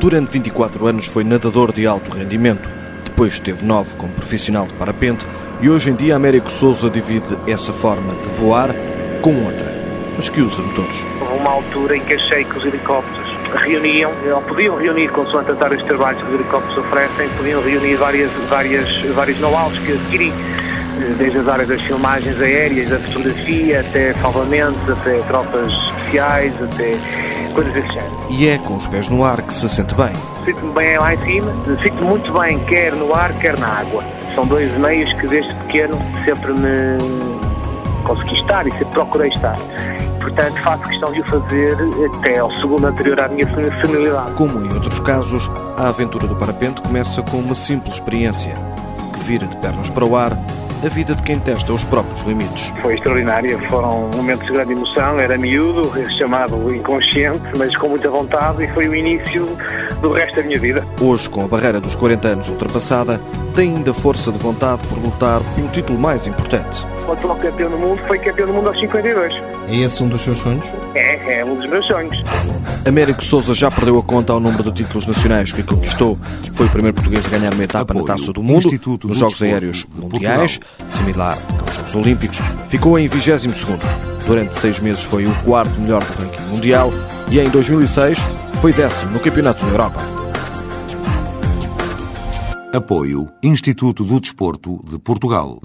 Durante 24 anos foi nadador de alto rendimento. Depois teve nove como profissional de parapente e hoje em dia Américo Souza divide essa forma de voar com outra, mas que usa motores. Houve uma altura em que achei que os helicópteros reuniam, ou podiam reunir, consoante as áreas de trabalho que os helicópteros oferecem, podiam reunir várias, várias, vários know-hows que adquiri, desde as áreas das filmagens aéreas, da fotografia, até salvamentos, até tropas especiais, até coisas desse género. E é com os pés no ar que se sente bem. Sinto-me bem lá em cima, sinto-me muito bem, quer no ar, quer na água. São dois meios que desde pequeno sempre me consegui estar e sempre procurei estar. Portanto, faço questão de o fazer até ao segundo anterior à minha senilidade. Como em outros casos, a aventura do parapente começa com uma simples experiência que vira de pernas para o ar a vida de quem testa os próprios limites. Foi extraordinária, foram momentos de grande emoção, era miúdo, chamado inconsciente, mas com muita vontade e foi o início do resto da minha vida. Hoje, com a barreira dos 40 anos ultrapassada, tem ainda força de vontade por lutar pelo título mais importante. Foi campeão do mundo, foi campeão do mundo aos 52. É esse um dos seus sonhos? É, é um dos meus sonhos. Américo Souza já perdeu a conta ao número de títulos nacionais que conquistou. Foi o primeiro português a ganhar uma etapa Apoio. na Taça do Mundo, Instituto nos Jogos Aéreos Mundiais, similar aos Jogos Olímpicos. Ficou em 22º. Durante seis meses foi o quarto melhor do ranking mundial e em 2006 foi décimo no Campeonato da Europa. Apoio Instituto do Desporto de Portugal.